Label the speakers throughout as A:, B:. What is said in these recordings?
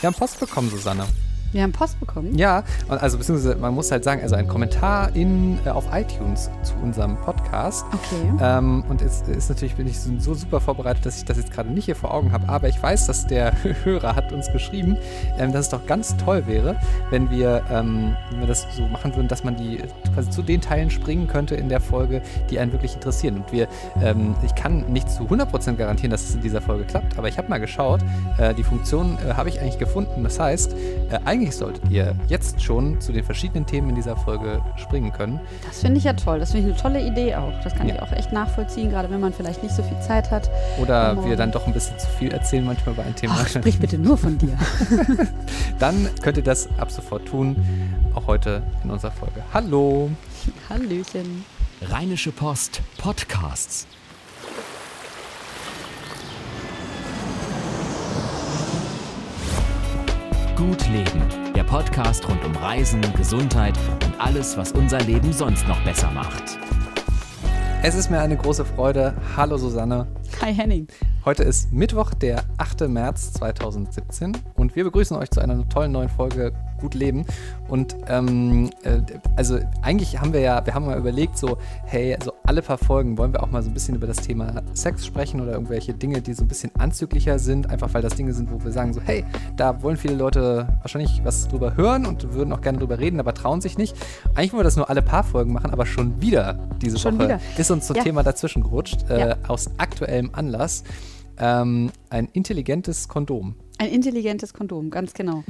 A: Wir haben Post bekommen, Susanne.
B: Wir haben Post bekommen?
A: Ja, und also beziehungsweise man muss halt sagen, also ein Kommentar in, äh, auf iTunes zu unserem Podcast.
B: Okay.
A: Ähm, und es ist natürlich, bin ich so, so super vorbereitet, dass ich das jetzt gerade nicht hier vor Augen habe, aber ich weiß, dass der Hörer hat uns geschrieben, ähm, dass es doch ganz toll wäre, wenn wir, ähm, wenn wir das so machen würden, dass man die quasi zu den Teilen springen könnte in der Folge, die einen wirklich interessieren. Und wir, ähm, ich kann nicht zu 100% garantieren, dass es in dieser Folge klappt, aber ich habe mal geschaut, äh, die Funktion äh, habe ich eigentlich gefunden. Das heißt, äh, eigentlich solltet ihr jetzt schon zu den verschiedenen Themen in dieser Folge springen können.
B: Das finde ich ja toll. Das finde ich eine tolle Idee auch. Das kann
A: Ja.
B: ich auch echt nachvollziehen, gerade wenn man vielleicht nicht so viel Zeit hat.
A: Oder
B: Am
A: wir dann doch ein bisschen zu viel erzählen manchmal bei einem Thema.
B: Ach, sprich bitte nur von dir.
A: Dann könnt ihr das ab sofort tun, auch heute in unserer Folge. Hallo!
B: Hallöchen.
C: Rheinische Post Podcasts. Gut Leben, der Podcast rund um Reisen, Gesundheit und alles, was unser Leben sonst noch besser macht.
A: Es ist mir eine große Freude. Hallo Susanne.
B: Hi Henning.
A: Heute ist Mittwoch, der 8. März 2017 und wir begrüßen euch zu einer tollen neuen Folge Gut Leben. Und ähm, äh, also eigentlich haben wir ja, wir haben mal überlegt, so, hey, so alle paar Folgen wollen wir auch mal so ein bisschen über das Thema Sex sprechen oder irgendwelche Dinge, die so ein bisschen anzüglicher sind, einfach weil das Dinge sind, wo wir sagen so, hey, da wollen viele Leute wahrscheinlich was drüber hören und würden auch gerne drüber reden, aber trauen sich nicht. Eigentlich wollen wir das nur alle paar Folgen machen, aber schon wieder diese
B: Schon
A: Woche
B: wieder.
A: ist uns so ein
B: Ja.
A: Thema dazwischen gerutscht, äh,
B: Ja.
A: aus aktuellem Anlass. Ähm, ein intelligentes Kondom.
B: Ein intelligentes Kondom, ganz genau.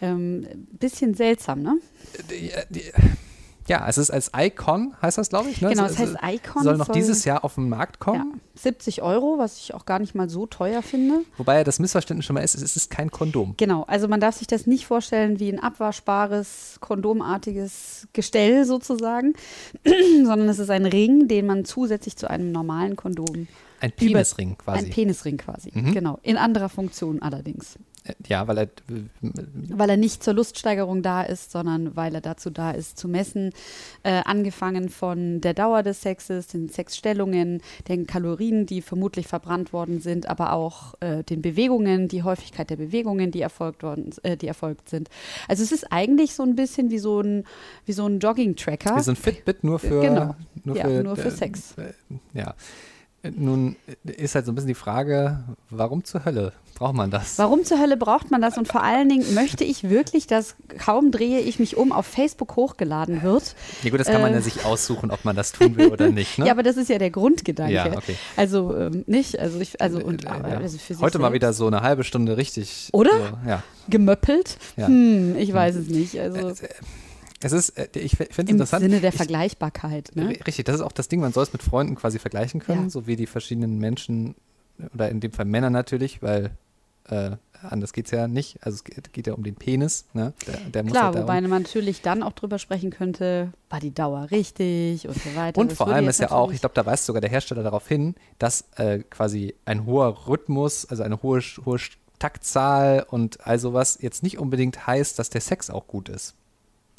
B: Ähm, bisschen seltsam, ne?
A: Äh, ja, es ist als Icon, heißt das, glaube ich. Ne?
B: Genau,
A: es
B: heißt Icon.
A: Soll noch
B: soll-
A: dieses Jahr auf den Markt
B: Ja,
A: kommen.
B: 70 Euro, was ich auch gar nicht mal so teuer finde.
A: Wobei ja das Missverständnis schon mal ist, es ist kein Kondom.
B: Genau, also man darf sich das nicht vorstellen wie ein abwaschbares, kondomartiges Gestell sozusagen, sondern es ist ein Ring, den man zusätzlich zu einem normalen Kondom,
A: Ein Penisring quasi.
B: ein Penisring quasi,
A: Mhm.
B: genau, in anderer Funktion allerdings.
A: Äh, ja, weil er.
B: Weil er nicht zur Luststeigerung da ist, sondern weil er dazu da ist, zu messen, äh, angefangen von der Dauer des Sexes, den Sexstellungen, den Kalorien, die vermutlich verbrannt worden sind, aber auch äh, den Bewegungen, die Häufigkeit der Bewegungen, die erfolgt worden, äh, die erfolgt sind. Also es ist eigentlich so ein bisschen wie so ein, wie so ein Jogging-Tracker.
A: Wie so ein Fitbit nur für.
B: Genau.
A: Nur
B: Ja,
A: für,
B: nur für Sex.
A: äh, Ja. Äh, Nun äh, ist halt so ein bisschen die Frage, warum zur Hölle braucht man das?
B: Warum zur Hölle braucht man das? Und vor allen Dingen möchte ich wirklich, dass kaum drehe ich mich um auf Facebook hochgeladen wird.
A: Ja gut, das kann man
B: Äh.
A: ja sich aussuchen, ob man das tun will oder nicht. Ne?
B: Ja, aber das ist ja der Grundgedanke.
A: Ja, okay.
B: Also ähm, nicht, also ich, also und
A: Äh,
B: aber
A: ja.
B: also für sich
A: Heute mal
B: selbst
A: wieder so eine halbe Stunde richtig.
B: Oder?
A: So, ja.
B: gemöppelt.
A: Ja.
B: Hm, ich weiß es nicht. Also
A: Es ist, äh, ich finde es
B: im
A: interessant.
B: Sinne der
A: ich,
B: Vergleichbarkeit. Ne?
A: R- Richtig, das ist auch das Ding, man soll es mit Freunden quasi vergleichen können,
B: Ja.
A: so wie die verschiedenen Menschen, oder in dem Fall Männer natürlich, weil äh, anders geht es ja nicht. Also es geht, geht ja um den Penis, ne? Der, der
B: Klar,
A: halt
B: wobei man natürlich dann auch drüber sprechen könnte, war die Dauer richtig und so weiter.
A: Und
B: Das
A: vor allem ist ja auch, ich glaube, da weist sogar der Hersteller darauf hin, dass äh, quasi ein hoher Rhythmus, also eine hohe, hohe Taktzahl und all sowas jetzt nicht unbedingt heißt, dass der Sex auch gut ist.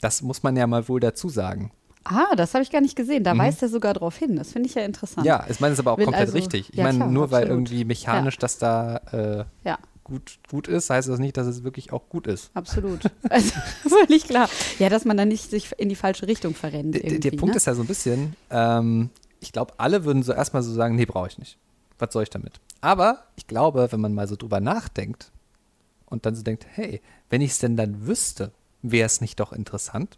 A: Das muss man ja mal wohl dazu sagen.
B: Ah, das habe ich gar nicht gesehen. Da
A: Mhm.
B: weist er sogar drauf hin. Das finde ich ja interessant.
A: Ja, ich meine, es ist aber auch
B: Will
A: komplett
B: also-
A: richtig. Ich
B: ja,
A: meine, nur weil
B: absolut.
A: irgendwie mechanisch das da äh,
B: Ja,
A: gut, gut ist, heißt das nicht, dass es wirklich auch gut ist.
B: absolut. Also völlig klar. Ja, dass man dann nicht sich in die falsche Richtung verrennt.
A: Der, der Punkt
B: ne?
A: ist ja so ein bisschen, ähm, ich glaube, alle würden so erstmal so sagen, nee, brauche ich nicht. Was soll ich damit? Aber ich glaube, wenn man mal so drüber nachdenkt und dann so denkt, hey, wenn ich es denn dann wüsste, wäre es nicht doch interessant?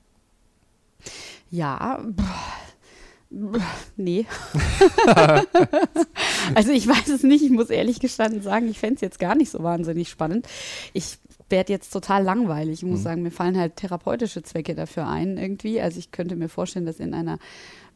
B: Ja, boah, nee. also ich weiß es nicht, ich muss ehrlich gestanden sagen, ich fände es jetzt gar nicht so wahnsinnig spannend. Ich werde jetzt total langweilig. Ich muss
A: Mhm.
B: sagen, mir fallen halt therapeutische Zwecke dafür ein irgendwie. Also ich könnte mir vorstellen, dass in einer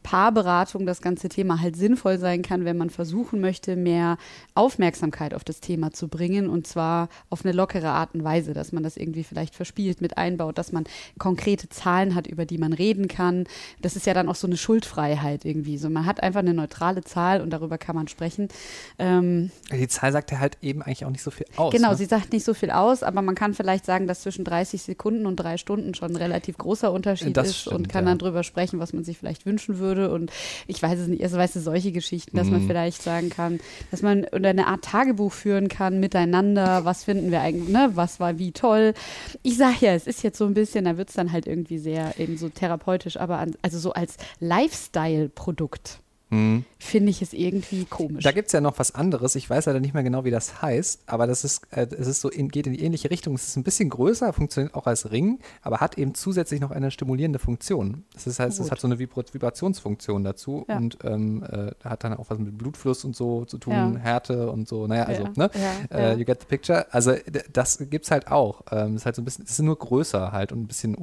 B: Paarberatung das ganze Thema halt sinnvoll sein kann, wenn man versuchen möchte, mehr Aufmerksamkeit auf das Thema zu bringen und zwar auf eine lockere Art und Weise, dass man das irgendwie vielleicht verspielt mit einbaut, dass man konkrete Zahlen hat, über die man reden kann. Das ist ja dann auch so eine Schuldfreiheit irgendwie. So, man hat einfach eine neutrale Zahl und darüber kann man sprechen. Ähm,
A: Die Zahl sagt ja halt eben eigentlich auch nicht so viel aus.
B: Genau,
A: ne?
B: sie sagt nicht so viel aus, aber man kann vielleicht sagen, dass zwischen 30 Sekunden und drei Stunden schon ein relativ großer Unterschied
A: Das
B: ist
A: stimmt,
B: und kann
A: ja.
B: dann drüber sprechen, was man sich vielleicht wünschen würde würde und ich weiß es nicht, also weißt du, solche Geschichten, dass man
A: Mhm.
B: vielleicht sagen kann, dass man oder eine Art Tagebuch führen kann miteinander, was finden wir eigentlich, ne, was war wie toll. Ich sage ja, es ist jetzt so ein bisschen, da wird es dann halt irgendwie sehr eben so therapeutisch, aber an, also so als Lifestyle-Produkt
A: Mhm.
B: finde ich es irgendwie komisch.
A: Da gibt es ja noch was anderes. Ich weiß leider nicht mehr genau, wie das heißt, aber das ist, äh, es ist so in, geht in die ähnliche Richtung. Es ist ein bisschen größer, funktioniert auch als Ring, aber hat eben zusätzlich noch eine stimulierende Funktion. Das ist, heißt, es
B: Gut.
A: hat so eine Vibra Vibrationsfunktion dazu
B: Ja.
A: und ähm, äh, hat dann auch was mit Blutfluss und so zu tun,
B: Ja.
A: Härte und so. Naja, also,
B: Ja,
A: ne? Äh, you get the picture. Also das gibt's halt auch. Ähm, ist halt so ein bisschen, es ist nur größer halt und ein bisschen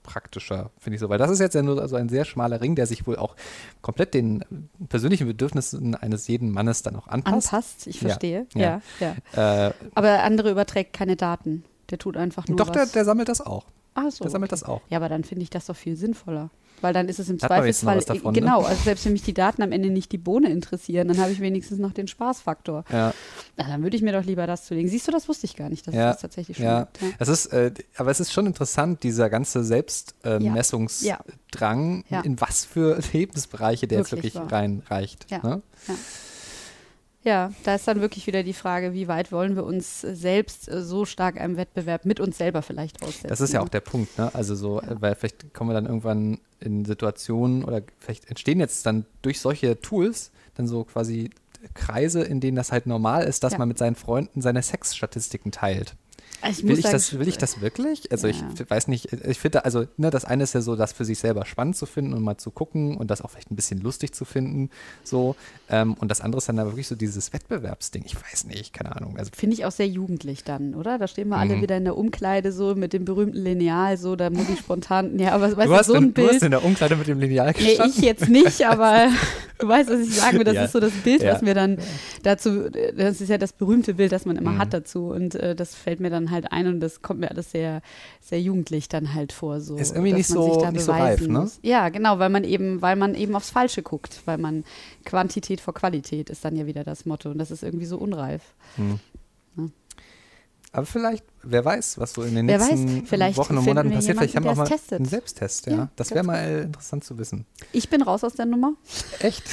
A: unpraktischer, finde ich so. Weil das ist jetzt ja nur so ein sehr schmaler Ring, der sich wohl auch komplett den persönlichen Bedürfnissen eines jeden Mannes dann auch anpasst.
B: Anpasst, ich verstehe.
A: ja.
B: Ja, ja.
A: Äh,
B: Aber der andere überträgt keine Daten. Der tut einfach nur
A: doch, der,
B: was.
A: der sammelt das auch.
B: Ach so,
A: Der sammelt
B: okay.
A: das auch.
B: Ja, aber dann finde ich das doch viel sinnvoller. Weil dann ist es im
A: Hat
B: Zweifelsfall,
A: davon, ne?
B: genau, also selbst wenn mich die Daten am Ende nicht die Bohne interessieren, dann habe ich wenigstens noch den Spaßfaktor.
A: Ja,
B: Na, dann würde ich mir doch lieber das zulegen. Siehst du, das wusste ich gar nicht, dass
A: Ja,
B: das tatsächlich schon
A: ja.
B: gibt. Ja.
A: Es ist, äh, aber es ist schon interessant, dieser ganze. Selbstmessungsdrang,
B: Ja.
A: in was für Lebensbereiche der jetzt
B: Wirklich
A: wirklich
B: wahr.
A: reinreicht. Ne?
B: Ja, da ist dann wirklich wieder die Frage, wie weit wollen wir uns selbst äh, so stark einem Wettbewerb mit uns selber vielleicht aussetzen.
A: Das ist ja auch der Punkt, ne? Also so, äh, weil vielleicht kommen wir dann irgendwann in Situationen oder vielleicht entstehen jetzt dann durch solche Tools dann so quasi Kreise, in denen das halt normal ist, dass
B: Ja.
A: man mit seinen Freunden seine Sexstatistiken teilt.
B: Also ich
A: Will ich,
B: sagen,
A: das, will ich das wirklich? Also
B: Ja.
A: ich weiß nicht, ich finde, also ne, das eine ist ja so, das für sich selber spannend zu finden und mal zu gucken und das auch vielleicht ein bisschen lustig zu finden, so. Ähm, und das andere ist dann aber wirklich so dieses Wettbewerbsding. Ich weiß nicht, keine Ahnung. Also
B: Finde ich auch sehr jugendlich dann, oder? Da stehen wir alle
A: Mhm.
B: wieder in der Umkleide so mit dem berühmten Lineal, so, da muss ich spontan, ja, aber weißt
A: du, hast
B: so
A: in,
B: ein
A: du hast
B: Bild.
A: in der Umkleide mit dem Lineal
B: Nee,
A: gestanden.
B: ich jetzt nicht, aber du weißt, was ich sagen will. Das
A: Ja.
B: ist so das Bild,
A: Ja.
B: was mir dann dazu, das ist ja das berühmte Bild, das man immer
A: Mhm.
B: hat dazu. Und äh, das fällt mir dann halt ein und das kommt mir alles sehr, sehr jugendlich dann halt vor. So,
A: Ist irgendwie nicht
B: man sich
A: so- nicht so reif, ne?
B: muss. Ja, genau, weil man eben, weil man eben aufs Falsche guckt, weil man Quantität vor Qualität ist dann ja wieder das Motto. Und das ist irgendwie so unreif.
A: Aber vielleicht, wer weiß, was so in den
B: Wer weiß,
A: nächsten
B: vielleicht
A: Wochen und Monaten passiert. Vielleicht haben wir auch mal
B: testet.
A: einen Selbsttest, ja.
B: Ja,
A: das wäre mal interessant zu wissen.
B: Ich bin raus aus der Nummer.
A: Echt?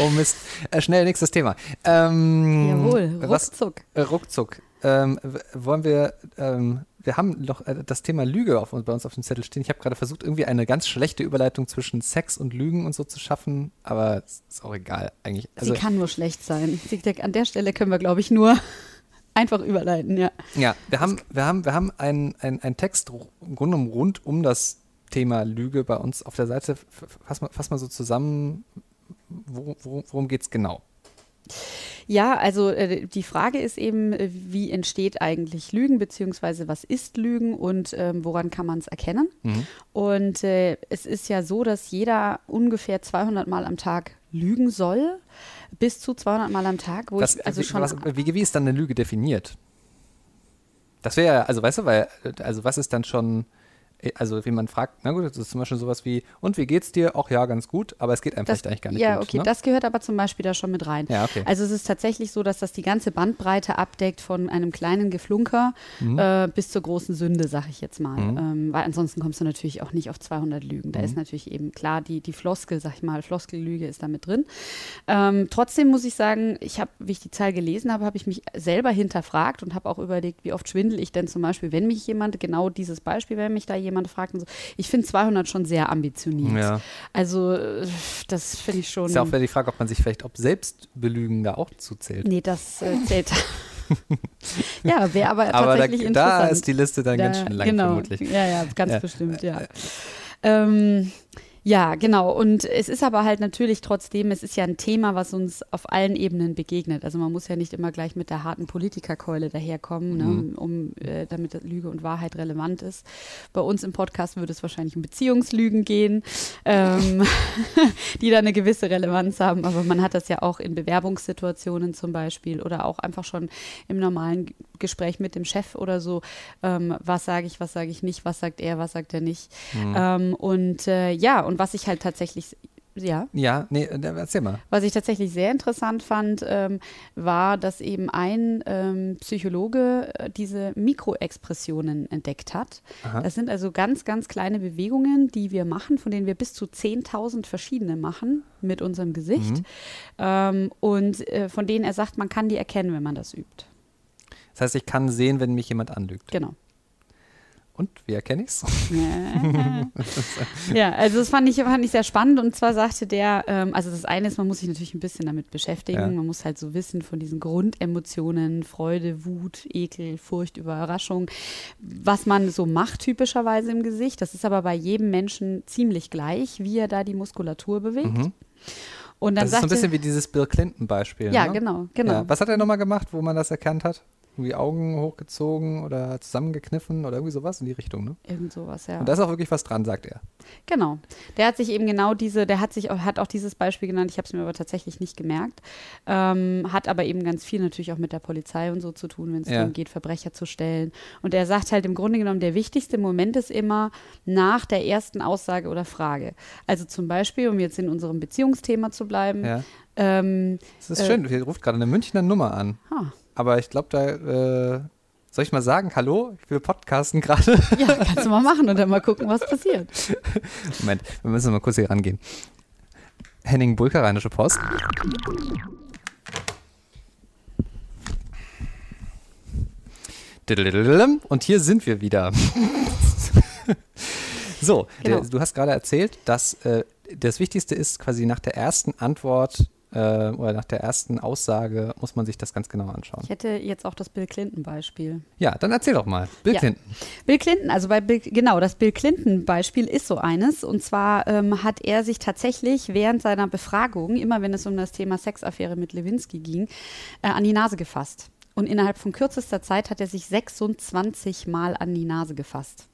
A: oh Mist. Äh, schnell, nächstes Thema. Ähm,
B: Jawohl,
A: Was,
B: ruckzuck.
A: äh, ruckzuck. Ähm, wollen wir, ähm, wir haben noch äh, das Thema Lüge auf, bei uns auf dem Zettel stehen. Ich habe gerade versucht, irgendwie eine ganz schlechte Überleitung zwischen Sex und Lügen und so zu schaffen, aber es ist auch egal eigentlich. Also,
B: Sie kann nur schlecht sein. An der Stelle können wir, glaube ich, nur einfach überleiten, ja.
A: ja, wir haben, wir haben, wir haben einen ein Text im Grunde genommen rund um das Thema Lüge bei uns auf der Seite. Fass mal, fass mal so zusammen, worum, worum, worum geht es genau?
B: Ja, also äh, die Frage ist eben, äh, wie entsteht eigentlich Lügen, beziehungsweise was ist Lügen und ähm, woran kann man es erkennen?
A: Mhm.
B: Und äh, es ist ja so, dass jeder ungefähr 200 Mal am Tag lügen soll, bis zu 200 Mal am Tag, wo
A: Das,
B: ich also
A: wie,
B: schon
A: was, wie, wie ist dann eine Lüge definiert? Das wäre ja, also weißt du, weil, also was ist dann schon, äh, also wie man fragt, na gut, das ist zum Beispiel sowas wie, und wie geht's dir? Ach ja, ganz gut, aber es geht einem
B: das,
A: vielleicht eigentlich gar nicht
B: ja,
A: gut.
B: okay,
A: ne?
B: das gehört aber zum Beispiel da schon mit rein.
A: ja, okay.
B: Also es ist tatsächlich so, dass das die ganze Bandbreite abdeckt von einem kleinen Geflunker äh, bis zur großen Sünde, sag ich jetzt mal.
A: Mhm.
B: Ähm, weil ansonsten kommst du natürlich auch nicht auf 200 Lügen. Da
A: Mhm.
B: ist natürlich eben klar, die, die Floskel, sag ich mal, Floskellüge ist da mit drin. Ähm, trotzdem muss ich sagen, ich habe, wie ich die Zahl gelesen habe, habe ich mich selber hinterfragt und habe auch überlegt, wie oft schwindel ich denn zum Beispiel, wenn mich jemand, genau dieses Beispiel, wenn mich da jemand fragt und so. Ich finde 200 schon sehr ambitioniert.
A: ja.
B: Also äh, das finde ich schon...
A: Ist ja auch wieder die Frage, ob man sich vielleicht, ob Selbstbelügen da auch zuzählt.
B: Nee, das äh, zählt. ja, wäre aber,
A: aber da,
B: tatsächlich
A: da
B: interessant.
A: ist die Liste dann ganz
B: Da-
A: schön lang
B: genau.
A: vermutlich.
B: Ja, ja, ganz
A: Ja.
B: bestimmt, ja. Ähm, ja, genau. Und es ist aber halt natürlich trotzdem, es ist ja ein Thema, was uns auf allen Ebenen begegnet. Also man muss ja nicht immer gleich mit der harten Politikerkeule daherkommen, ne,
A: Mhm.
B: um, äh, damit Lüge und Wahrheit relevant ist. Bei uns im Podcast würde es wahrscheinlich um Beziehungslügen gehen, ähm, die da eine gewisse Relevanz haben. Aber man hat das ja auch in Bewerbungssituationen zum Beispiel oder auch einfach schon im normalen Gespräch mit dem Chef oder so. Ähm, was sage ich, was sage ich nicht, was sagt er, was sagt er nicht.
A: Mhm.
B: Ähm, und äh, ja, und was ich halt tatsächlich Ja.
A: Ja, nee, äh, erzähl mal.
B: Was ich tatsächlich sehr interessant fand, ähm, war, dass eben ein ähm, Psychologe äh, diese Mikroexpressionen entdeckt hat.
A: Aha.
B: Das sind also ganz, ganz kleine Bewegungen, die wir machen, von denen wir bis zu 10.000 verschiedene machen mit unserem Gesicht.
A: Mhm.
B: Ähm, und äh, von denen er sagt, man kann die erkennen, wenn man das übt.
A: Das heißt, ich kann sehen, wenn mich jemand anlügt.
B: Genau.
A: Und wie erkenne ich's?
B: ja, also das fand ich, fand ich sehr spannend. Und zwar sagte der, ähm, also das eine ist, man muss sich natürlich ein bisschen damit beschäftigen.
A: Ja.
B: Man muss halt so wissen von diesen Grundemotionen, Freude, Wut, Ekel, Furcht, Überraschung, was man so macht typischerweise im Gesicht. Das ist aber bei jedem Menschen ziemlich gleich, wie er da die Muskulatur bewegt.
A: Mhm.
B: Und dann
A: Das ist so ein bisschen wie dieses Bill Clinton-Beispiel.
B: ja,
A: ne?
B: genau, genau.
A: Ja. Was hat er nochmal gemacht, wo man das erkannt hat? Irgendwie Augen hochgezogen oder zusammengekniffen oder irgendwie sowas in die Richtung, ne?
B: Irgend sowas, ja.
A: Und da ist auch wirklich was dran, sagt er.
B: Genau. Der hat sich eben genau diese, der hat sich auch, hat auch dieses Beispiel genannt, ich habe es mir aber tatsächlich nicht gemerkt. Ähm, hat aber eben ganz viel natürlich auch mit der Polizei und so zu tun, wenn es
A: Ja.
B: darum geht, Verbrecher zu stellen. Und er sagt halt im Grunde genommen, der wichtigste Moment ist immer nach der ersten Aussage oder Frage. Also zum Beispiel, um jetzt in unserem Beziehungsthema zu bleiben,
A: Ja.
B: ähm,
A: Das ist
B: Äh.
A: schön. Hier ruft gerade eine Münchner Nummer an.
B: ha,
A: Aber ich glaube, da äh, soll ich mal sagen, hallo, ich will podcasten gerade.
B: ja, kannst du mal machen und dann mal gucken, was passiert.
A: Moment, wir müssen mal kurz hier rangehen. Henning Bulker, Rheinische Post. Und hier sind wir wieder. so,
B: Genau.
A: du hast gerade erzählt, dass äh, das Wichtigste ist quasi nach der ersten Antwort äh, oder nach der ersten Aussage muss man sich das ganz genau anschauen.
B: Ich hätte jetzt auch das Bill Clinton-Beispiel.
A: Ja, dann erzähl doch mal. Bill
B: Ja.
A: Clinton.
B: Bill Clinton, also bei Bill, genau, das Bill Clinton-Beispiel ist so eines. Und zwar ähm, hat er sich tatsächlich während seiner Befragung, immer wenn es um das Thema Sexaffäre mit Lewinsky ging, äh, an die Nase gefasst. Und innerhalb von kürzester Zeit hat er sich 26 Mal an die Nase gefasst.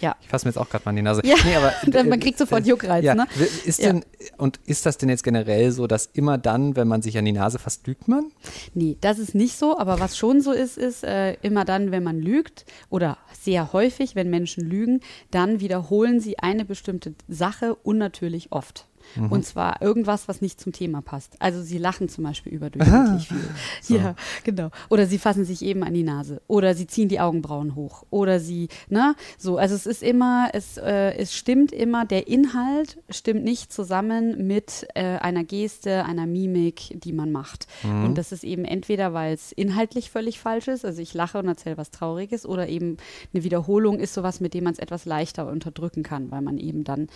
B: Ja.
A: Ich fasse mir jetzt auch gerade mal an die Nase.
B: Ja,
A: aber,
B: dann- man kriegt sofort Juckreiz,
A: ja,
B: ne?
A: Ist
B: Ja.
A: denn, und ist das denn jetzt generell so, dass immer dann, wenn man sich an die Nase fasst, lügt man?
B: Nee, das ist nicht so, aber was schon so ist, ist äh, immer dann, wenn man lügt oder sehr häufig, wenn Menschen lügen, dann wiederholen sie eine bestimmte Sache unnatürlich oft.
A: Mhm.
B: Und zwar irgendwas, was nicht zum Thema passt. Also sie lachen zum Beispiel überdurchschnittlich viel. Ja, genau. Oder sie fassen sich eben an die Nase. Oder sie ziehen die Augenbrauen hoch. Oder sie, ne, so. Also es ist immer, es, äh, es stimmt immer, der Inhalt stimmt nicht zusammen mit äh, einer Geste, einer Mimik, die man macht.
A: Mhm.
B: Und das ist eben entweder, weil es inhaltlich völlig falsch ist, also ich lache und erzähle was Trauriges, oder eben eine Wiederholung ist sowas, mit dem man es etwas leichter unterdrücken kann, weil man eben dann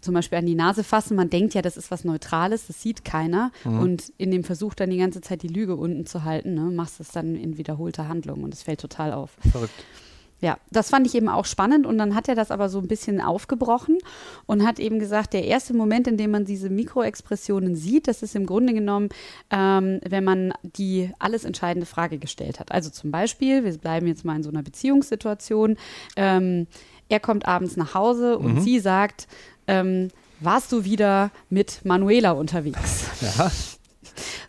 B: zum Beispiel an die Nase fassen, man denkt ja, das ist was Neutrales, das sieht keiner. Und in dem Versuch dann die ganze Zeit die Lüge unten zu halten, ne, machst du es dann in wiederholter Handlung und es fällt total auf.
A: Verrückt.
B: Ja, das fand ich eben auch spannend und dann hat er das aber so ein bisschen aufgebrochen und hat eben gesagt, der erste Moment, in dem man diese Mikroexpressionen sieht, das ist im Grunde genommen, ähm, wenn man die alles entscheidende Frage gestellt hat. Also zum Beispiel, wir bleiben jetzt mal in so einer Beziehungssituation, ähm, er kommt abends nach Hause und sie sagt, ähm, warst du wieder mit Manuela unterwegs?
A: Ja.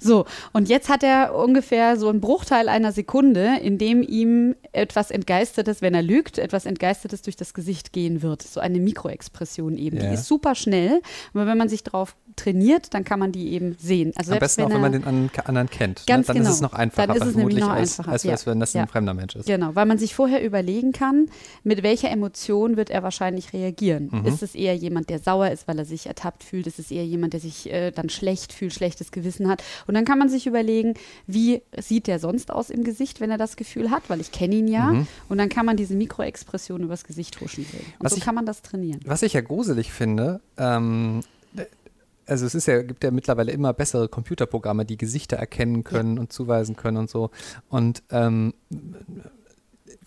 B: So, und jetzt hat er ungefähr so einen Bruchteil einer Sekunde, in dem ihm etwas Entgeistertes, wenn er lügt, etwas Entgeistertes durch das Gesicht gehen wird. So eine Mikroexpression eben.
A: Ja.
B: Die ist super schnell, aber wenn man sich darauf trainiert, dann kann man die eben sehen. Also
A: Am besten auch, wenn man den an, anderen kennt.
B: Ganz
A: ne? Dann
B: genau.
A: ist es noch einfacher,
B: Dann ist es nämlich
A: vermutlich,
B: noch
A: als,
B: einfacher,
A: als,
B: ja.
A: als wenn das
B: Ja.
A: ein fremder Mensch ist.
B: Genau, weil man sich vorher überlegen kann, mit welcher Emotion wird er wahrscheinlich reagieren.
A: Mhm.
B: Ist es eher jemand, der sauer ist, weil er sich ertappt fühlt? Ist es eher jemand, der sich äh, dann schlecht fühlt, schlechtes Gewissen hat? Und dann kann man sich überlegen, wie sieht der sonst aus im Gesicht, wenn er das Gefühl hat, weil ich kenne ihn ja.
A: Mhm.
B: Und dann kann man diese Mikroexpression übers Gesicht huschen sehen. Und
A: Was
B: so
A: ich-
B: kann man das trainieren.
A: Was ich ja gruselig finde, ähm, also es ist ja, gibt ja mittlerweile immer bessere Computerprogramme, die Gesichter erkennen können und zuweisen können und so. Und ähm,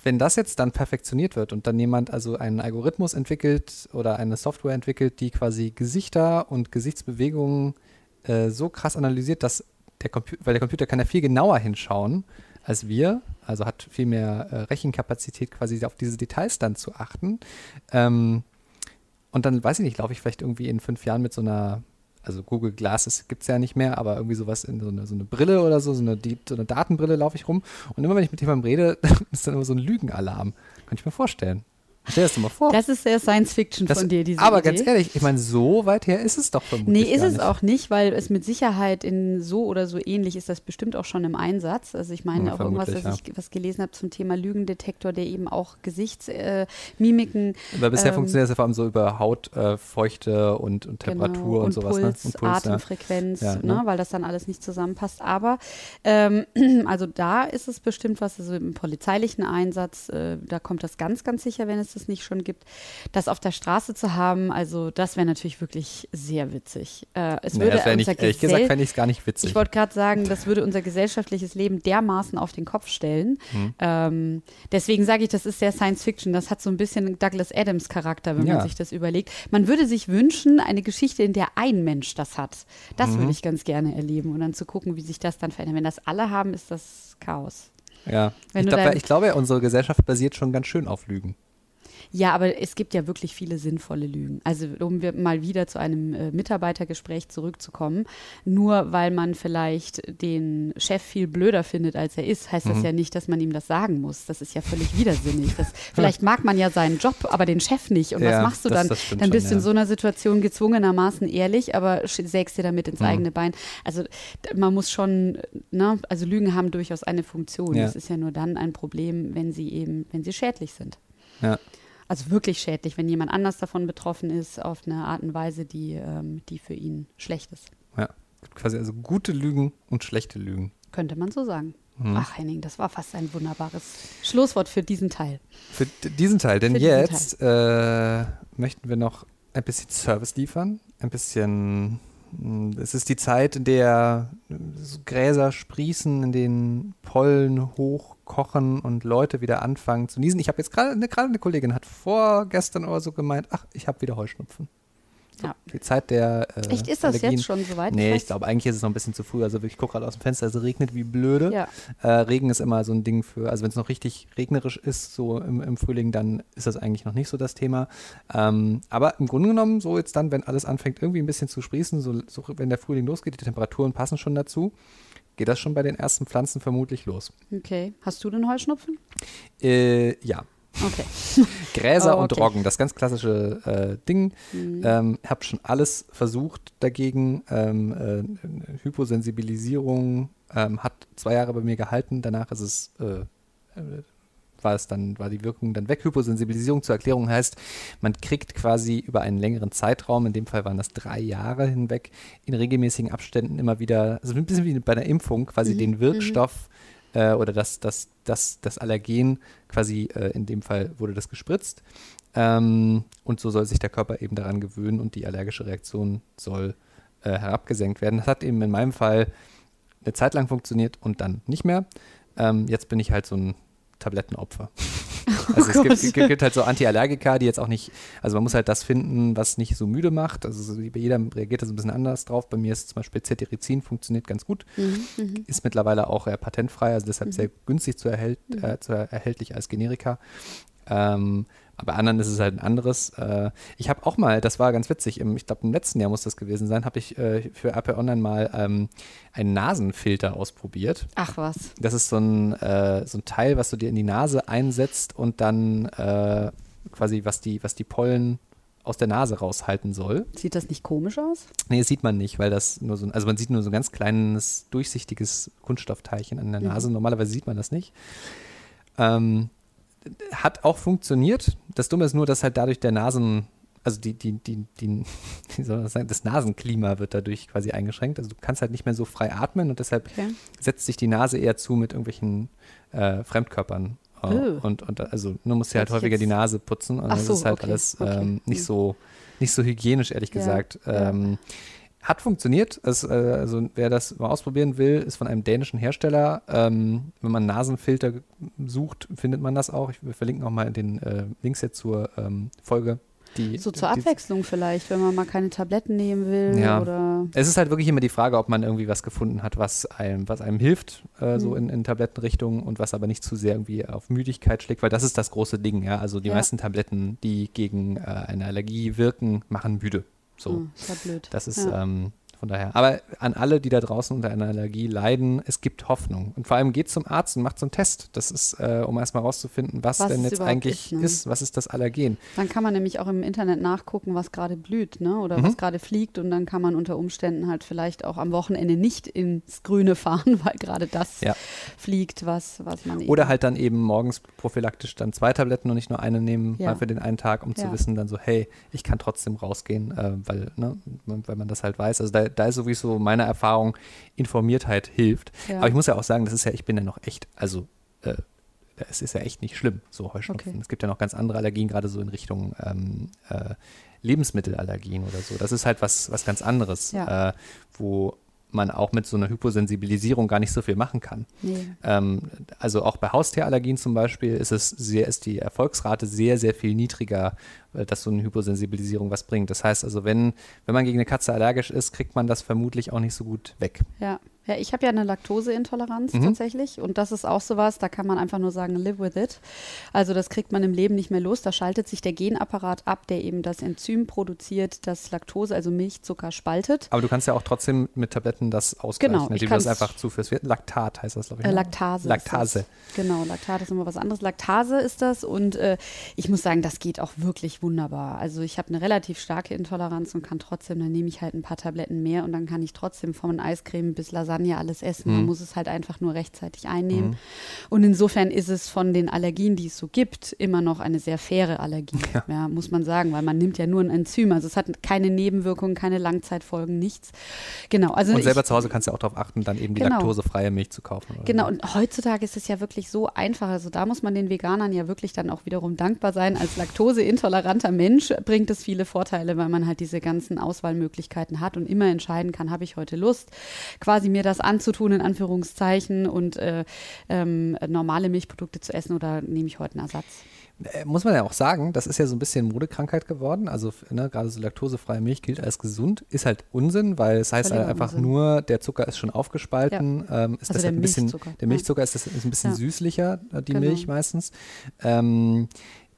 A: wenn das jetzt dann perfektionioniert wird und dann jemand also einen Algorithmus entwickelt oder eine Software entwickelt, die quasi Gesichter und Gesichtsbewegungen äh, so krass analysiert, dass der weil der Computer kann ja viel genauer hinschauen als wir, also hat viel mehr äh, Rechenkapazität quasi auf diese Details dann zu achten. Ähm, und dann, weiß ich nicht, laufe ich vielleicht irgendwie in fünf Jahren mit so einer, also Google Glasses gibt es ja nicht mehr, aber irgendwie sowas in so eine, so eine Brille oder so, so eine, so eine Datenbrille laufe ich rum. Und immer wenn ich mit jemandem rede, ist dann immer so ein Lügenalarm. Kann ich mir vorstellen. Stell dir das mal vor.
B: Das ist sehr Science Fiction
A: Das-
B: von dir, diese
A: aber
B: Idee.
A: ganz ehrlich, ich meine, so weit her ist es doch vermutlich
B: Nee, ist es
A: nicht.
B: auch nicht, weil es mit Sicherheit in so oder so ähnlich ist das bestimmt auch schon im Einsatz. Also ich meine
A: Ja,
B: auch irgendwas,
A: vermutlich,
B: dass ich was gelesen habe zum Thema Lügendetektor, der eben auch Gesichtsmimiken äh,
A: Aber bisher
B: ähm,
A: funktioniert das ja vor allem so über Hautfeuchte äh, und, und Temperatur
B: genau,
A: und,
B: und
A: sowas.
B: Puls,
A: ne? Und Puls, ja.
B: Atemfrequenz,
A: Ja,
B: ne?
A: ne?
B: weil das dann alles nicht zusammenpasst. Aber ähm, also da ist es bestimmt was, also im polizeilichen Einsatz, äh, da kommt das ganz, ganz sicher, wenn es das nicht schon gibt. Das auf der Straße zu haben, also das wäre natürlich wirklich sehr witzig. Äh, es
A: Nee,
B: würde
A: das nicht, ehrlich gesagt, fände ich es gar nicht witzig.
B: ich wollte gerade sagen, das würde unser gesellschaftliches Leben dermaßen auf den Kopf stellen.
A: Hm.
B: Ähm, deswegen sage ich, das ist sehr Science Fiction. Das hat so ein bisschen Douglas Adams Charakter, wenn
A: Ja.
B: man sich das überlegt. Man würde sich wünschen, eine Geschichte, in der ein Mensch das hat. Das
A: Mhm.
B: würde ich ganz gerne erleben und dann zu gucken, wie sich das dann verändert. Wenn das alle haben, ist das Chaos.
A: ja.
B: wenn
A: ich, glaub, ich glaube, unsere Gesellschaft basiert schon ganz schön auf Lügen.
B: Ja, aber es gibt ja wirklich viele sinnvolle Lügen. Also um wir mal wieder zu einem äh, Mitarbeitergespräch zurückzukommen, nur weil man vielleicht den Chef viel blöder findet, als er ist, heißt
A: Mhm.
B: das ja nicht, dass man ihm das sagen muss. Das ist ja völlig widersinnig. Das, vielleicht mag man ja seinen Job, aber den Chef nicht. Und
A: Ja,
B: was machst du
A: das-
B: dann?
A: das
B: dann
A: schon,
B: bist du in
A: ja.
B: so einer Situation gezwungenermaßen ehrlich, aber sägst dir damit ins
A: Mhm.
B: eigene Bein. Also man muss schon, ne, also Lügen haben durchaus eine Funktion.
A: Ja.
B: Es ist ja nur dann ein Problem, wenn sie eben, wenn sie schädlich sind.
A: Ja.
B: Also wirklich schädlich, wenn jemand anders davon betroffen ist, auf eine Art und Weise, die, ähm, die für ihn schlecht ist.
A: ja. Quasi also gute Lügen und schlechte Lügen.
B: Könnte man so sagen.
A: Mhm.
B: Ach, Henning, das war fast ein wunderbares Schlusswort für diesen Teil.
A: Für diesen Teil, denn
B: diesen
A: jetzt äh, möchten wir noch ein bisschen Service liefern, ein bisschen. Mh, Es ist die Zeit, in der Gräser sprießen, in denen Pollen hochkochen und Leute wieder anfangen zu niesen. Ich habe jetzt gerade eine, eine Kollegin hat vorgestern oder so gemeint, ach, ich habe wieder Heuschnupfen. So,
B: Ja.
A: Die Zeit der äh,
B: Echt, ist das
A: Allergien.
B: jetzt schon soweit?
A: Nee,
B: weiß-
A: ich glaube, eigentlich ist es noch ein bisschen zu früh. Also ich gucke gerade aus dem Fenster, es regnet wie blöde.
B: Ja.
A: Äh, Regen ist immer so ein Ding für, also wenn es noch richtig regnerisch ist, so im, im Frühling, dann ist das eigentlich noch nicht so das Thema. Ähm, aber im Grunde genommen, so jetzt dann, wenn alles anfängt irgendwie ein bisschen zu sprießen, so, so wenn der Frühling losgeht, die Temperaturen passen schon dazu, geht das schon bei den ersten Pflanzen vermutlich los.
B: Okay. Hast du den Heuschnupfen?
A: Äh, ja,
B: Okay.
A: Gräser
B: Oh,
A: und
B: okay.
A: Roggen, das ganz klassische äh, Ding.
B: Mhm.
A: Ähm, habe schon alles versucht dagegen. Ähm, äh, Hyposensibilisierung ähm, hat zwei Jahre bei mir gehalten. Danach ist es, äh, äh, war es dann, war die Wirkung dann weg. Hyposensibilisierung zur Erklärung heißt, man kriegt quasi über einen längeren Zeitraum, in dem Fall waren das drei Jahre hinweg, in regelmäßigen Abständen immer wieder, also ein bisschen wie bei einer Impfung, quasi
B: Mhm,
A: den Wirkstoff äh, oder das, das, das, das Allergen, quasi äh, in dem Fall wurde das gespritzt. Ähm, und so soll sich der Körper eben daran gewöhnen und die allergische Reaktion soll äh, herabgesenkt werden. Das hat eben in meinem Fall eine Zeit lang funktioniert und dann nicht mehr. Ähm, jetzt bin ich halt so ein Tablettenopfer. Also es
B: Oh Gott.
A: gibt, gibt, gibt halt so Antiallergika, die jetzt auch nicht, also man muss halt das finden, was nicht so müde macht. Also so, bei jedem reagiert das ein bisschen anders drauf. Bei mir ist zum Beispiel Cetirizin, funktioniert ganz gut
B: Mhm. Mhm.
A: ist mittlerweile auch äh, patentfrei, also deshalb
B: Mhm.
A: sehr günstig zu, erhält,
B: Mhm.
A: äh, zu erhältlich als Generika. Ähm, bei anderen ist es halt ein anderes. Äh, ich habe auch mal, das war ganz witzig, im, ich glaube im letzten Jahr muss das gewesen sein, habe ich äh, für AP Online mal ähm, einen Nasenfilter ausprobiert.
B: Ach was.
A: Das ist so ein, äh, so ein Teil, was du dir in die Nase einsetzt und dann quasi, was die, was die Pollen aus der Nase raushalten soll.
B: Sieht das nicht komisch aus?
A: Nee, das sieht man nicht, weil das nur so, ein- also man sieht nur so ein ganz kleines, durchsichtiges Kunststoffteilchen an der
B: Mhm.
A: Nase. Normalerweise sieht man das nicht. Ähm, hat auch funktioniert. Das Dumme ist nur, dass halt dadurch der Nasen, also die, die, die, die, wie soll man das sagen, das Nasenklima wird dadurch quasi eingeschränkt. Also du kannst halt nicht mehr so frei atmen und deshalb
B: Okay.
A: setzt sich die Nase eher zu mit irgendwelchen äh, Fremdkörpern.
B: Oh.
A: und, und also du musst dir halt häufiger die
B: jetzt-
A: Nase putzen und
B: Ach
A: das
B: so,
A: ist halt
B: okay,
A: alles
B: okay.
A: ähm, nicht
B: Hm.
A: so nicht so hygienisch, ehrlich
B: Ja,
A: gesagt.
B: ja.
A: Ähm, hat funktioniert. Es, äh, also wer das mal ausprobieren will, ist von einem dänischen Hersteller. Ähm, wenn man Nasenfilter sucht, findet man das auch. Ich, wir verlinken auch mal den äh, Links jetzt zur ähm, Folge. Die,
B: So zur
A: die,
B: Abwechslung vielleicht, wenn man mal keine Tabletten nehmen will
A: Ja.
B: oder
A: Es ist halt wirklich immer die Frage, ob man irgendwie was gefunden hat, was einem, was einem hilft, äh, so
B: Mhm.
A: in, in Tablettenrichtung und was aber nicht zu sehr irgendwie auf Müdigkeit schlägt, weil das ist das große Ding, ja. Also die
B: Ja.
A: meisten Tabletten, die gegen äh, eine Allergie wirken, machen müde. So.
B: Hm, ist ja blöd.
A: Das ist
B: Ja.
A: ähm, von daher. Aber an alle, die da draußen unter einer Allergie leiden, es gibt Hoffnung. Und vor allem geht zum Arzt und macht so einen Test. Das ist, äh, um erstmal rauszufinden, was,
B: Was
A: denn jetzt eigentlich
B: ist, ne?
A: ist. Was ist das Allergen?
B: Dann kann man nämlich auch im Internet nachgucken, was gerade blüht, ne? Oder
A: Mhm.
B: was gerade fliegt und dann kann man unter Umständen halt vielleicht auch am Wochenende nicht ins Grüne fahren, weil gerade das
A: Ja.
B: fliegt, was, was man
A: Oder halt dann eben morgens prophylaktisch dann zwei Tabletten und nicht nur eine nehmen,
B: Ja.
A: mal für den einen Tag, um zu
B: Ja.
A: wissen dann so, hey, ich kann trotzdem rausgehen, äh, weil, ne, weil man das halt weiß. Also da, da ist sowieso meine Erfahrung, Informiertheit hilft.
B: Ja.
A: Aber ich muss ja auch sagen, das ist ja, ich bin ja noch echt, also äh, es ist ja echt nicht schlimm, so Heuschnupfen.
B: Okay.
A: Es gibt ja noch ganz andere Allergien, gerade so in Richtung ähm, äh, Lebensmittelallergien oder so. Das ist halt was, was ganz anderes,
B: Ja.
A: äh, wo man auch mit so einer Hyposensibilisierung gar nicht so viel machen kann.
B: Nee.
A: Ähm, also auch bei Haustierallergien zum Beispiel ist es sehr, ist die Erfolgsrate sehr, sehr viel niedriger, äh, dass so eine Hyposensibilisierung was bringt. Das heißt also, wenn, wenn man gegen eine Katze allergisch ist, kriegt man das vermutlich auch nicht so gut weg.
B: Ja. Ja, ich habe ja eine Laktoseintoleranz
A: Mhm.
B: tatsächlich und das ist auch sowas, da kann man einfach nur sagen, live with it. Also das kriegt man im Leben nicht mehr los, da schaltet sich der Genapparat ab, der eben das Enzym produziert, das Laktose, also Milchzucker spaltet.
A: Aber du kannst ja auch trotzdem mit Tabletten das ausgleichen,
B: Genau,
A: indem du das einfach zuführst. Laktat heißt das, glaube ich.
B: Äh,
A: ne?
B: Laktase.
A: Laktase.
B: Genau, Laktat ist immer was anderes. Laktase ist das und äh, ich muss sagen, das geht auch wirklich wunderbar. Also ich habe eine relativ starke Intoleranz und kann trotzdem, dann nehme ich halt ein paar Tabletten mehr und dann kann ich trotzdem von Eiscreme bis Lasagne alles essen. Man muss es halt einfach nur rechtzeitig einnehmen. Und insofern ist es von den Allergien, die es so gibt, immer noch eine sehr faire Allergie, ja. muss man sagen, weil man nimmt ja nur ein Enzym. Also es hat keine Nebenwirkungen, keine Langzeitfolgen, nichts. Genau. Also
A: Und selber
B: ich,
A: zu Hause kannst du auch darauf achten, dann eben die
B: Genau.
A: laktosefreie Milch zu kaufen.
B: Genau,
A: so.
B: und heutzutage ist es ja wirklich so einfach. Also da muss man den Veganern ja wirklich dann auch wiederum dankbar sein. Als laktoseintoleranter Mensch bringt es viele Vorteile, weil man halt diese ganzen Auswahlmöglichkeiten hat und immer entscheiden kann, habe ich heute Lust, quasi mir das anzutun, in Anführungszeichen, und äh, ähm, normale Milchprodukte zu essen oder nehme ich heute einen Ersatz.
A: Äh, muss man ja auch sagen, das ist ja so ein bisschen Modekrankheit geworden. Also ne, gerade so laktosefreie Milch gilt als gesund, ist halt Unsinn, weil es heißt halt einfach
B: Unsinn.
A: nur, der Zucker ist schon aufgespalten. Ähm, ist
B: Also
A: das
B: der
A: halt ein bisschen,
B: Milchzucker,
A: der
B: ja.
A: Milchzucker ist, das, ist ein bisschen
B: Ja.
A: süßlicher, äh, die
B: Genau.
A: Milch meistens. Ähm,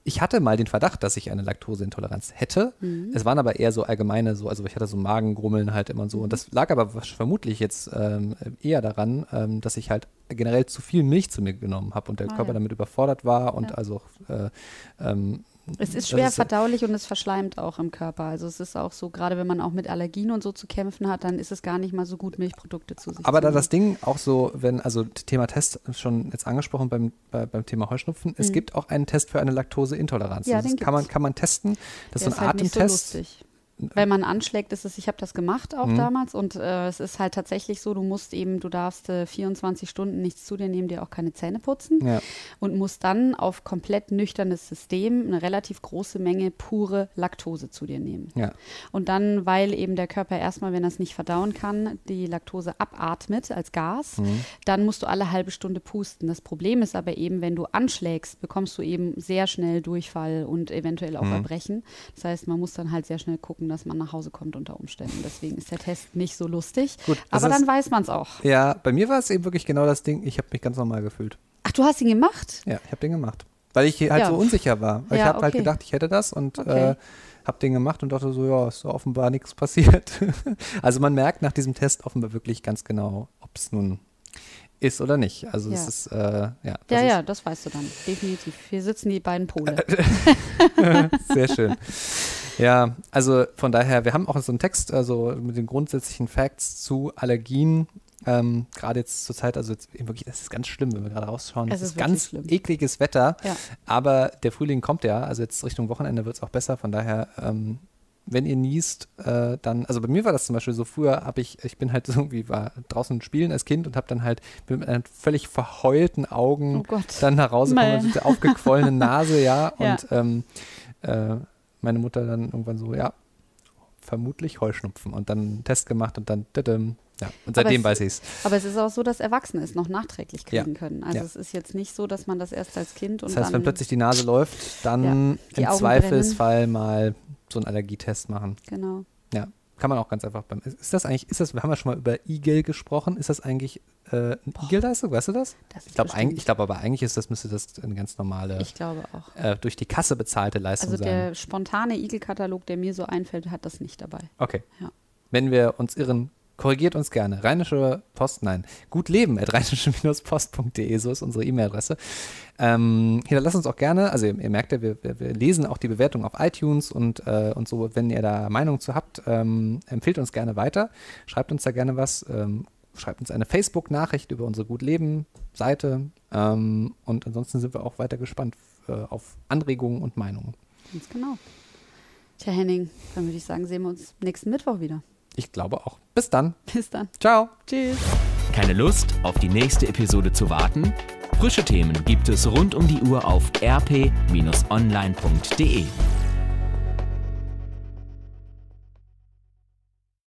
A: ich hatte mal den Verdacht, dass ich eine Laktoseintoleranz hätte.
B: Mhm.
A: Es waren aber eher so allgemeine, so, also ich hatte so Magengrummeln halt immer so.
B: Mhm.
A: Und das lag aber vermutlich jetzt ähm, eher daran, ähm, dass ich halt generell zu viel Milch zu mir genommen habe und der
B: Ah,
A: Körper damit überfordert war und
B: Ja.
A: also äh, ähm,
B: Es ist schwer
A: ist-
B: verdaulich und es verschleimt auch im Körper. Also es ist auch so, gerade wenn man auch mit Allergien und so zu kämpfen hat, dann ist es gar nicht mal so gut, Milchprodukte zu sich
A: Aber
B: zu
A: da das Ding auch so, wenn, also Thema Test ist schon jetzt angesprochen beim, bei, beim Thema Heuschnupfen, es gibt auch einen Test für eine Laktoseintoleranz.
B: Mhm. Ja,
A: das kann man, kann man testen. Das
B: Der
A: ist so ein
B: halt nicht so
A: Atemtest.
B: lustig. Wenn man anschlägt, ist es, ich habe das gemacht auch
A: Mhm.
B: damals und äh, es ist halt tatsächlich so, du musst eben, du darfst äh, 24 Stunden nichts zu dir nehmen, dir auch keine Zähne putzen
A: ja.
B: und musst dann auf komplett nüchternes System eine relativ große Menge pure Laktose zu dir nehmen.
A: ja.
B: Und dann, weil eben der Körper erstmal, wenn er es nicht verdauen kann, die Laktose abatmet als Gas,
A: Mhm.
B: dann musst du alle halbe Stunde pusten. Das Problem ist aber eben, wenn du anschlägst, bekommst du eben sehr schnell Durchfall und eventuell auch
A: Mhm.
B: Erbrechen. Das heißt, man muss dann halt sehr schnell gucken, dass man nach Hause kommt unter Umständen. Deswegen ist der Test nicht so lustig.
A: Gut,
B: aber
A: ist-
B: dann weiß man es auch.
A: ja, bei mir war es eben wirklich genau das Ding, ich habe mich ganz normal gefühlt.
B: Ach, du hast ihn gemacht?
A: Ja, ich habe den gemacht. Weil ich halt
B: Ja.
A: so unsicher war. Weil ich
B: Ja,
A: habe halt
B: okay.
A: gedacht, ich hätte das und
B: Okay.
A: äh, habe den gemacht und dachte so, ja, ist offenbar nichts passiert. also man merkt nach diesem Test offenbar wirklich ganz genau, ob es nun ist oder nicht. Also es
B: Ja.
A: ist, äh, ja. das
B: Ja,
A: ist,
B: ja, das weißt du dann. Definitiv. Hier sitzen die beiden Pole.
A: Sehr schön. Ja, also von daher, wir haben auch so einen Text, also mit den grundsätzlichen Facts zu Allergien. Ähm, gerade jetzt zur Zeit, also jetzt wirklich, das ist ganz schlimm, wenn wir gerade rausschauen.
B: Es
A: Es
B: ist
A: ganz
B: schlimm.
A: ekliges Wetter,
B: Ja.
A: aber der Frühling kommt ja, also jetzt Richtung Wochenende wird es auch besser, von daher, ähm, wenn ihr niest, äh, dann, also bei mir war das zum Beispiel so, früher habe ich, ich bin halt irgendwie, war draußen spielen als Kind und habe dann halt mit einer völlig verheulten Augen
B: Oh
A: dann nach Hause kommen
B: Mei.
A: mit der aufgequollenen Nase, ja,
B: Ja.
A: und ähm, äh, meine Mutter dann irgendwann so, ja, vermutlich Heuschnupfen und dann einen Test gemacht und dann, ja, und seitdem
B: es-
A: weiß ich es.
B: Aber es ist auch so, dass Erwachsene es noch nachträglich
A: Ja.
B: kriegen können. Also
A: Ja.
B: es ist jetzt nicht so, dass man das erst als Kind und
A: Das heißt,
B: dann
A: wenn plötzlich die Nase läuft, dann
B: Ja,
A: im
B: Augen
A: Zweifelsfall mal so einen Allergietest machen.
B: genau.
A: Ja, kann man auch ganz einfach beim. Ist das eigentlich, ist das, wir haben ja schon mal über Igel gesprochen, ist das eigentlich äh, ein Igelleistung, weißt du das?
B: Das
A: Ich glaube glaub aber eigentlich ist das, müsste das eine ganz normale,
B: Ich glaube auch.
A: äh, durch die Kasse bezahlte Leistung
B: Also
A: sein.
B: der spontane Igelkatalog, der mir so einfällt, hat das nicht dabei.
A: Okay.
B: Ja.
A: Wenn wir uns irren, korrigiert uns gerne. Rheinische Post, nein, gutleben at rheinische-post.de, so ist unsere E-Mail-Adresse. Ähm, hinterlasst uns auch gerne, also ihr, ihr merkt ja, wir, wir, lesen auch die Bewertung auf iTunes und, äh, und so, wenn ihr da Meinung zu habt, ähm, empfehlt uns gerne weiter, schreibt uns da gerne was, ähm, schreibt uns eine Facebook-Nachricht über unsere Gutleben-Seite ähm, und ansonsten sind wir auch weiter gespannt äh, auf Anregungen und Meinungen.
B: Ganz genau. Tja, Henning, dann würde ich sagen, sehen wir uns nächsten Mittwoch wieder.
A: Ich glaube auch. Bis dann.
B: Bis dann.
A: Ciao.
B: Tschüss.
C: Keine Lust, auf die nächste Episode zu warten? Frische Themen gibt es rund um die Uhr auf rp-online.de.